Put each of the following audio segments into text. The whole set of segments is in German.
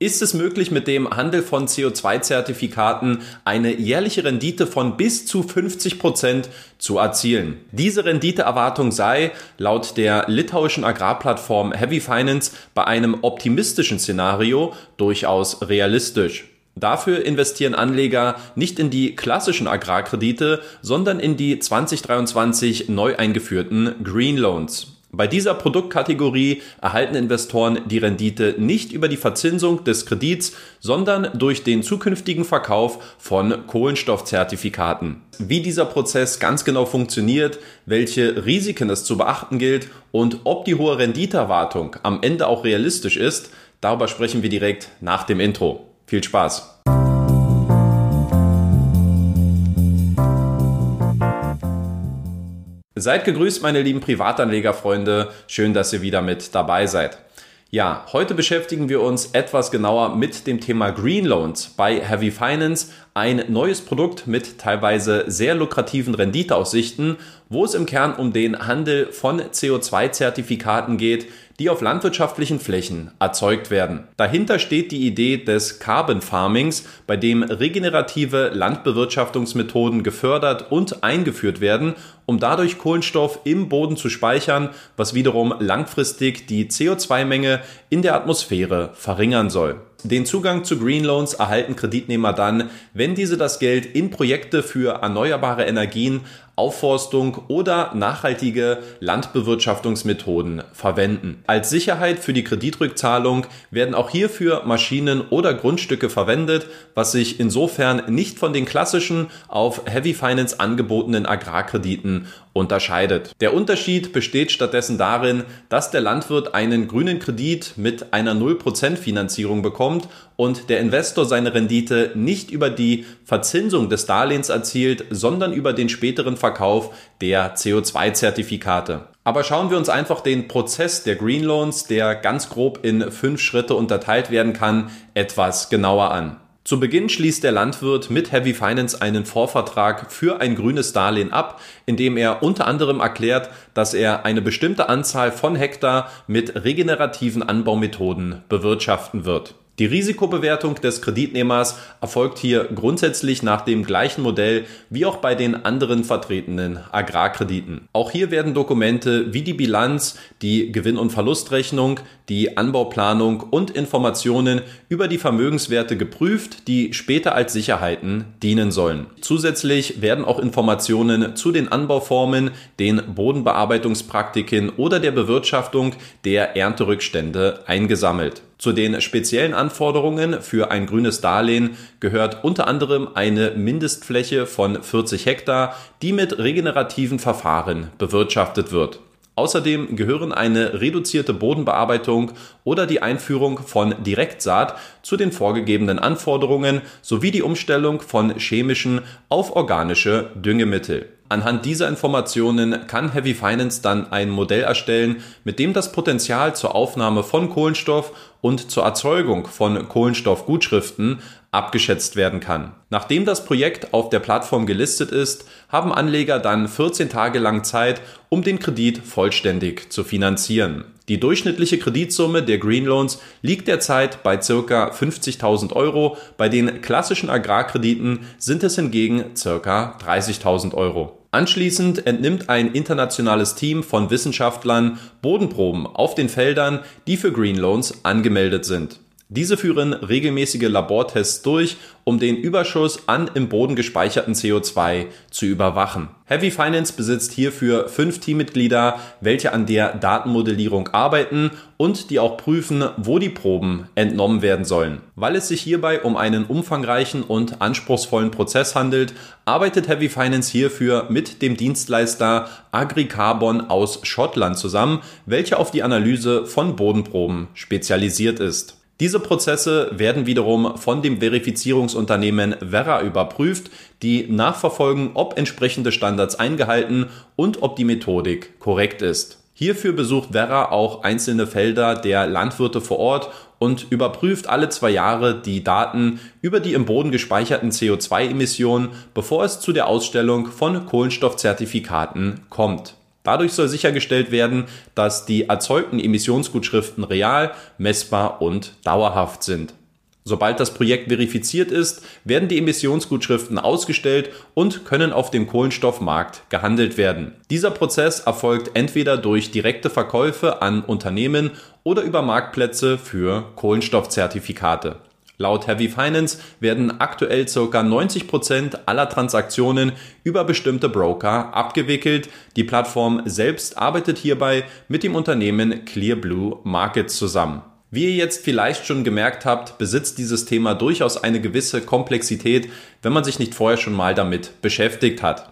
ist es möglich, mit dem Handel von CO2-Zertifikaten eine jährliche Rendite von bis zu 50 Prozent zu erzielen. Diese Renditeerwartung sei laut der litauischen Agrarplattform Heavy Finance bei einem optimistischen Szenario durchaus realistisch. Dafür investieren Anleger nicht in die klassischen Agrarkredite, sondern in die 2023 neu eingeführten Green Loans. Bei dieser Produktkategorie erhalten Investoren die Rendite nicht über die Verzinsung des Kredits, sondern durch den zukünftigen Verkauf von Kohlenstoffzertifikaten. Wie dieser Prozess ganz genau funktioniert, welche Risiken es zu beachten gilt und ob die hohe Renditeerwartung am Ende auch realistisch ist, darüber sprechen wir direkt nach dem Intro. Viel Spaß! Seid gegrüßt, meine lieben Privatanlegerfreunde. Schön, dass ihr wieder mit dabei seid. Ja, heute beschäftigen wir uns etwas genauer mit dem Thema Green Loans bei Heavy Finance, ein neues Produkt mit teilweise sehr lukrativen Renditeaussichten, wo es im Kern um den Handel von CO2-Zertifikaten geht, die auf landwirtschaftlichen Flächen erzeugt werden. Dahinter steht die Idee des Carbon Farmings, bei dem regenerative Landbewirtschaftungsmethoden gefördert und eingeführt werden, um dadurch Kohlenstoff im Boden zu speichern, was wiederum langfristig die CO2-Menge in der Atmosphäre verringern soll. Den Zugang zu Green Loans erhalten Kreditnehmer dann, wenn diese das Geld in Projekte für erneuerbare Energien Aufforstung oder nachhaltige Landbewirtschaftungsmethoden verwenden. Als Sicherheit für die Kreditrückzahlung werden auch hierfür Maschinen oder Grundstücke verwendet, was sich insofern nicht von den klassischen auf Heavy Finance angebotenen Agrarkrediten unterscheidet. Der Unterschied besteht stattdessen darin, dass der Landwirt einen grünen Kredit mit einer 0% Finanzierung bekommt und der Investor seine Rendite nicht über die Verzinsung des Darlehens erzielt, sondern über den späteren Verkauf der CO2-Zertifikate. Aber schauen wir uns einfach den Prozess der Green Loans, der ganz grob in fünf Schritte unterteilt werden kann, etwas genauer an. Zu Beginn schließt der Landwirt mit Heavy Finance einen Vorvertrag für ein grünes Darlehen ab, in dem er unter anderem erklärt, dass er eine bestimmte Anzahl von Hektar mit regenerativen Anbaumethoden bewirtschaften wird. Die Risikobewertung des Kreditnehmers erfolgt hier grundsätzlich nach dem gleichen Modell wie auch bei den anderen vertretenen Agrarkrediten. Auch hier werden Dokumente wie die Bilanz, die Gewinn- und Verlustrechnung, die Anbauplanung und Informationen über die Vermögenswerte geprüft, die später als Sicherheiten dienen sollen. Zusätzlich werden auch Informationen zu den Anbauformen, den Bodenbearbeitungspraktiken oder der Bewirtschaftung der Ernterückstände eingesammelt. Zu den speziellen Anforderungen für ein grünes Darlehen gehört unter anderem eine Mindestfläche von 40 Hektar, die mit regenerativen Verfahren bewirtschaftet wird. Außerdem gehören eine reduzierte Bodenbearbeitung oder die Einführung von Direktsaat zu den vorgegebenen Anforderungen sowie die Umstellung von chemischen auf organische Düngemittel. Anhand dieser Informationen kann Heavy Finance dann ein Modell erstellen, mit dem das Potenzial zur Aufnahme von Kohlenstoff und zur Erzeugung von Kohlenstoffgutschriften abgeschätzt werden kann. Nachdem das Projekt auf der Plattform gelistet ist, haben Anleger dann 14 Tage lang Zeit, um den Kredit vollständig zu finanzieren. Die durchschnittliche Kreditsumme der Green Loans liegt derzeit bei ca. 50.000 Euro, bei den klassischen Agrarkrediten sind es hingegen ca. 30.000 Euro. Anschließend entnimmt ein internationales Team von Wissenschaftlern Bodenproben auf den Feldern, die für Green Loans angemeldet sind. Diese führen regelmäßige Labortests durch, um den Überschuss an im Boden gespeicherten CO2 zu überwachen. Heavy Finance besitzt hierfür fünf Teammitglieder, welche an der Datenmodellierung arbeiten und die auch prüfen, wo die Proben entnommen werden sollen. Weil es sich hierbei um einen umfangreichen und anspruchsvollen Prozess handelt, arbeitet Heavy Finance hierfür mit dem Dienstleister AgriCarbon aus Schottland zusammen, welcher auf die Analyse von Bodenproben spezialisiert ist. Diese Prozesse werden wiederum von dem Verifizierungsunternehmen Verra überprüft, die nachverfolgen, ob entsprechende Standards eingehalten und ob die Methodik korrekt ist. Hierfür besucht Verra auch einzelne Felder der Landwirte vor Ort und überprüft alle zwei Jahre die Daten über die im Boden gespeicherten CO2-Emissionen, bevor es zu der Ausstellung von Kohlenstoffzertifikaten kommt. Dadurch soll sichergestellt werden, dass die erzeugten Emissionsgutschriften real, messbar und dauerhaft sind. Sobald das Projekt verifiziert ist, werden die Emissionsgutschriften ausgestellt und können auf dem Kohlenstoffmarkt gehandelt werden. Dieser Prozess erfolgt entweder durch direkte Verkäufe an Unternehmen oder über Marktplätze für Kohlenstoffzertifikate. Laut Heavy Finance werden aktuell ca. 90 Prozent aller Transaktionen über bestimmte Broker abgewickelt. Die Plattform selbst arbeitet hierbei mit dem Unternehmen Clearblue Markets zusammen. Wie ihr jetzt vielleicht schon gemerkt habt, besitzt dieses Thema durchaus eine gewisse Komplexität, wenn man sich nicht vorher schon mal damit beschäftigt hat.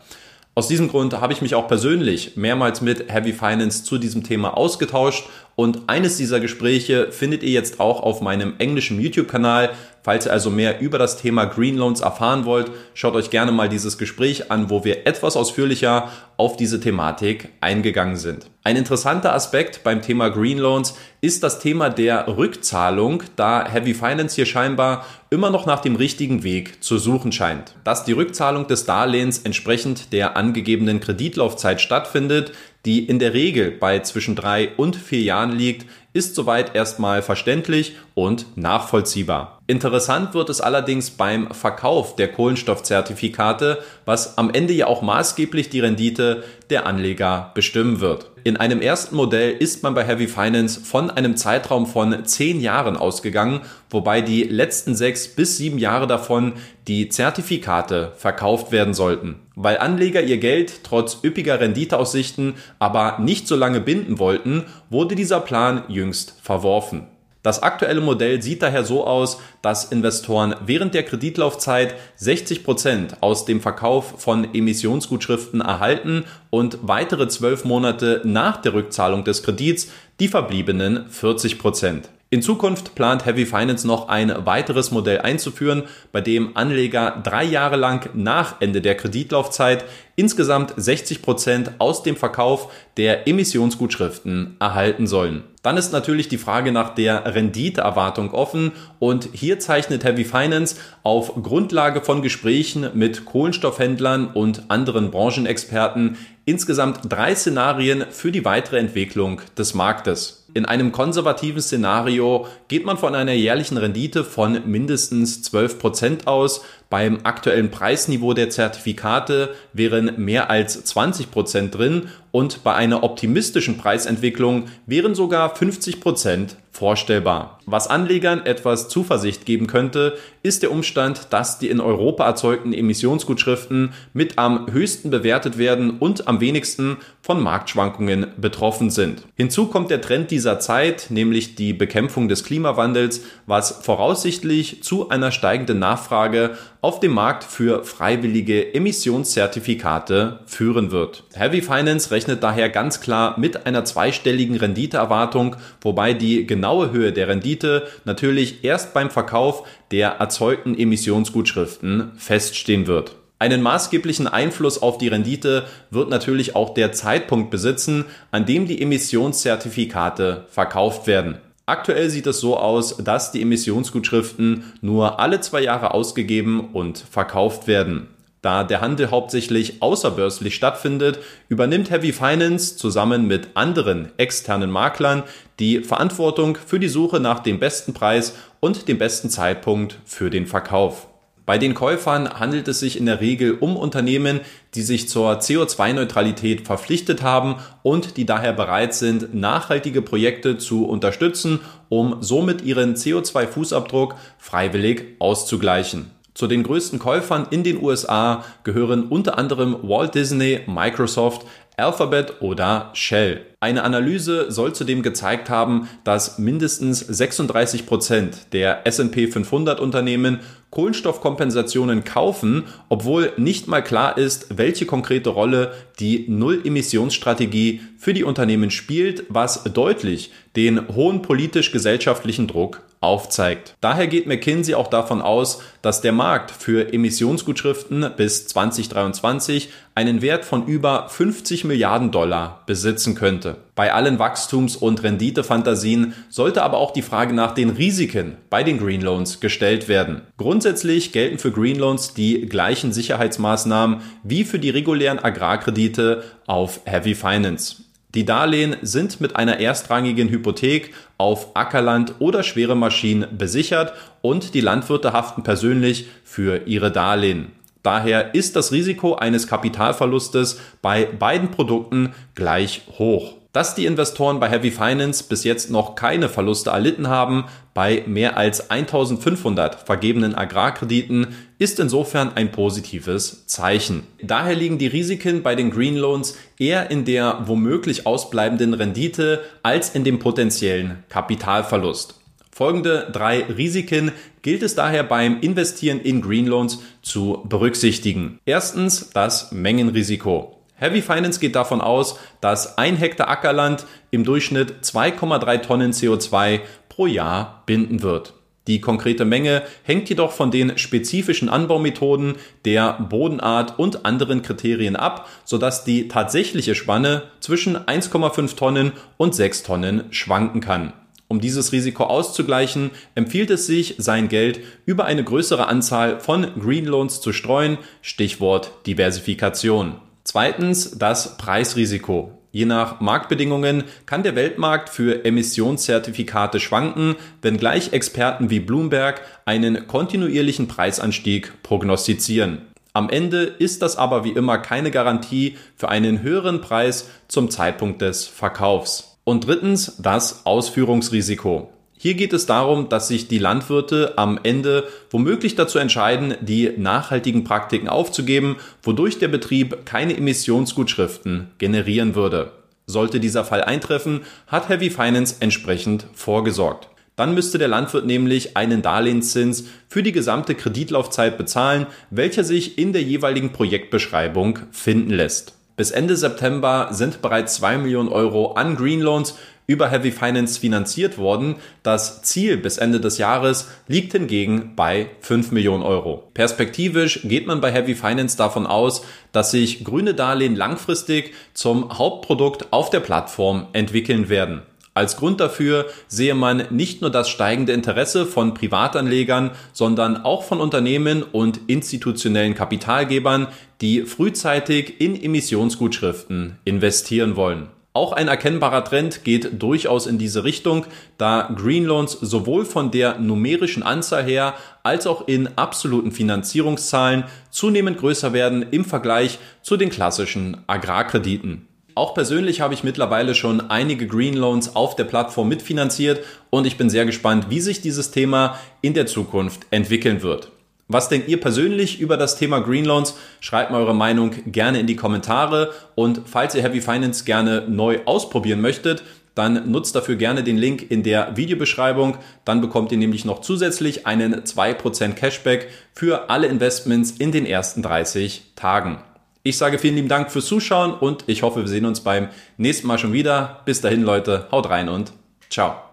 Aus diesem Grund habe ich mich auch persönlich mehrmals mit Heavy Finance zu diesem Thema ausgetauscht und eines dieser Gespräche findet ihr jetzt auch auf meinem englischen YouTube-Kanal. Falls ihr also mehr über das Thema Green Loans erfahren wollt, schaut euch gerne mal dieses Gespräch an, wo wir etwas ausführlicher auf diese Thematik eingegangen sind. Ein interessanter Aspekt beim Thema Green Loans ist das Thema der Rückzahlung, da Heavy Finance hier scheinbar immer noch nach dem richtigen Weg zu suchen scheint. Dass die Rückzahlung des Darlehens entsprechend der angegebenen Kreditlaufzeit stattfindet, die in der Regel bei zwischen drei und vier Jahren liegt, ist soweit erstmal verständlich und nachvollziehbar. Interessant wird es allerdings beim Verkauf der Kohlenstoffzertifikate, was am Ende ja auch maßgeblich die Rendite der Anleger bestimmen wird. In einem ersten Modell ist man bei Heavy Finance von einem Zeitraum von zehn Jahren ausgegangen, wobei die letzten sechs bis sieben Jahre davon die Zertifikate verkauft werden sollten. Weil Anleger ihr Geld trotz üppiger Renditeaussichten aber nicht so lange binden wollten, wurde dieser Plan jüngst verworfen. Das aktuelle Modell sieht daher so aus, dass Investoren während der Kreditlaufzeit 60 Prozent aus dem Verkauf von Emissionsgutschriften erhalten und weitere zwölf Monate nach der Rückzahlung des Kredits die verbliebenen 40%. Prozent. In Zukunft plant Heavy Finance noch ein weiteres Modell einzuführen, bei dem Anleger drei Jahre lang nach Ende der Kreditlaufzeit insgesamt 60 Prozent aus dem Verkauf der Emissionsgutschriften erhalten sollen. Dann ist natürlich die Frage nach der Renditeerwartung offen und hier zeichnet Heavy Finance auf Grundlage von Gesprächen mit Kohlenstoffhändlern und anderen Branchenexperten insgesamt drei Szenarien für die weitere Entwicklung des Marktes. In einem konservativen Szenario geht man von einer jährlichen Rendite von mindestens 12 Prozent aus. Beim aktuellen Preisniveau der Zertifikate wären mehr als 20 Prozent drin und bei einer optimistischen Preisentwicklung wären sogar 50 Prozent vorstellbar. Was Anlegern etwas Zuversicht geben könnte, ist der Umstand, dass die in Europa erzeugten Emissionsgutschriften mit am höchsten bewertet werden und am wenigsten von Marktschwankungen betroffen sind. Hinzu kommt der Trend dieser Zeit, nämlich die Bekämpfung des Klimawandels, was voraussichtlich zu einer steigenden Nachfrage auf dem Markt für freiwillige Emissionszertifikate führen wird. Heavy Finance rechnet daher ganz klar mit einer zweistelligen Renditeerwartung, wobei die genaue Höhe der Rendite natürlich erst beim Verkauf der erzeugten Emissionsgutschriften feststehen wird. Einen maßgeblichen Einfluss auf die Rendite wird natürlich auch der Zeitpunkt besitzen, an dem die Emissionszertifikate verkauft werden. Aktuell sieht es so aus, dass die Emissionsgutschriften nur alle zwei Jahre ausgegeben und verkauft werden. Da der Handel hauptsächlich außerbörslich stattfindet, übernimmt Heavy Finance zusammen mit anderen externen Maklern die Verantwortung für die Suche nach dem besten Preis und dem besten Zeitpunkt für den Verkauf. Bei den Käufern handelt es sich in der Regel um Unternehmen, die sich zur CO2-Neutralität verpflichtet haben und die daher bereit sind, nachhaltige Projekte zu unterstützen, um somit ihren CO2-Fußabdruck freiwillig auszugleichen. Zu den größten Käufern in den USA gehören unter anderem Walt Disney, Microsoft, Alphabet oder Shell. Eine Analyse soll zudem gezeigt haben, dass mindestens 36 Prozent der S&P 500 Unternehmen Kohlenstoffkompensationen kaufen, obwohl nicht mal klar ist, welche konkrete Rolle die Null-Emissionsstrategie für die Unternehmen spielt, was deutlich den hohen politisch-gesellschaftlichen Druck aufzeigt. Daher geht McKinsey auch davon aus, dass der Markt für Emissionsgutschriften bis 2023 einen Wert von über 50 Milliarden Dollar besitzen könnte. Bei allen Wachstums- und Renditefantasien sollte aber auch die Frage nach den Risiken bei den Green Loans gestellt werden. Grundsätzlich gelten für Green Loans die gleichen Sicherheitsmaßnahmen wie für die regulären Agrarkredite auf Heavy Finance. Die Darlehen sind mit einer erstrangigen Hypothek auf Ackerland oder schwere Maschinen besichert und die Landwirte haften persönlich für ihre Darlehen. Daher ist das Risiko eines Kapitalverlustes bei beiden Produkten gleich hoch. Dass die Investoren bei Heavy Finance bis jetzt noch keine Verluste erlitten haben, bei mehr als 1500 vergebenen Agrarkrediten, ist insofern ein positives Zeichen. Daher liegen die Risiken bei den Green Loans eher in der womöglich ausbleibenden Rendite als in dem potenziellen Kapitalverlust. Folgende drei Risiken gilt es daher beim Investieren in Green Loans zu berücksichtigen. Erstens das Mengenrisiko. Heavy Finance geht davon aus, dass ein Hektar Ackerland im Durchschnitt 2,3 Tonnen CO2 pro Jahr binden wird. Die konkrete Menge hängt jedoch von den spezifischen Anbaumethoden, der Bodenart und anderen Kriterien ab, sodass die tatsächliche Spanne zwischen 1,5 Tonnen und 6 Tonnen schwanken kann. Um dieses Risiko auszugleichen, empfiehlt es sich, sein Geld über eine größere Anzahl von Green Loans zu streuen, Stichwort Diversifikation. Zweitens das Preisrisiko. Je nach Marktbedingungen kann der Weltmarkt für Emissionszertifikate schwanken, wenngleich Experten wie Bloomberg einen kontinuierlichen Preisanstieg prognostizieren. Am Ende ist das aber wie immer keine Garantie für einen höheren Preis zum Zeitpunkt des Verkaufs. Und drittens das Ausführungsrisiko. Hier geht es darum, dass sich die Landwirte am Ende womöglich dazu entscheiden, die nachhaltigen Praktiken aufzugeben, wodurch der Betrieb keine Emissionsgutschriften generieren würde. Sollte dieser Fall eintreffen, hat Heavy Finance entsprechend vorgesorgt. Dann müsste der Landwirt nämlich einen Darlehenszins für die gesamte Kreditlaufzeit bezahlen, welcher sich in der jeweiligen Projektbeschreibung finden lässt. Bis Ende September sind bereits 2 Millionen Euro an Green Loans über Heavy Finance finanziert worden. Das Ziel bis Ende des Jahres liegt hingegen bei 5 Millionen Euro. Perspektivisch geht man bei Heavy Finance davon aus, dass sich grüne Darlehen langfristig zum Hauptprodukt auf der Plattform entwickeln werden. Als Grund dafür sehe man nicht nur das steigende Interesse von Privatanlegern, sondern auch von Unternehmen und institutionellen Kapitalgebern, die frühzeitig in Emissionsgutschriften investieren wollen. Auch ein erkennbarer Trend geht durchaus in diese Richtung, da Green Loans sowohl von der numerischen Anzahl her als auch in absoluten Finanzierungszahlen zunehmend größer werden im Vergleich zu den klassischen Agrarkrediten. Auch persönlich habe ich mittlerweile schon einige Green Loans auf der Plattform mitfinanziert und ich bin sehr gespannt, wie sich dieses Thema in der Zukunft entwickeln wird. Was denkt ihr persönlich über das Thema Green Loans? Schreibt mal eure Meinung gerne in die Kommentare und falls ihr Heavy Finance gerne neu ausprobieren möchtet, dann nutzt dafür gerne den Link in der Videobeschreibung. Dann bekommt ihr nämlich noch zusätzlich einen 2% Cashback für alle Investments in den ersten 30 Tagen. Ich sage vielen lieben Dank fürs Zuschauen und ich hoffe, wir sehen uns beim nächsten Mal schon wieder. Bis dahin, Leute, haut rein und ciao.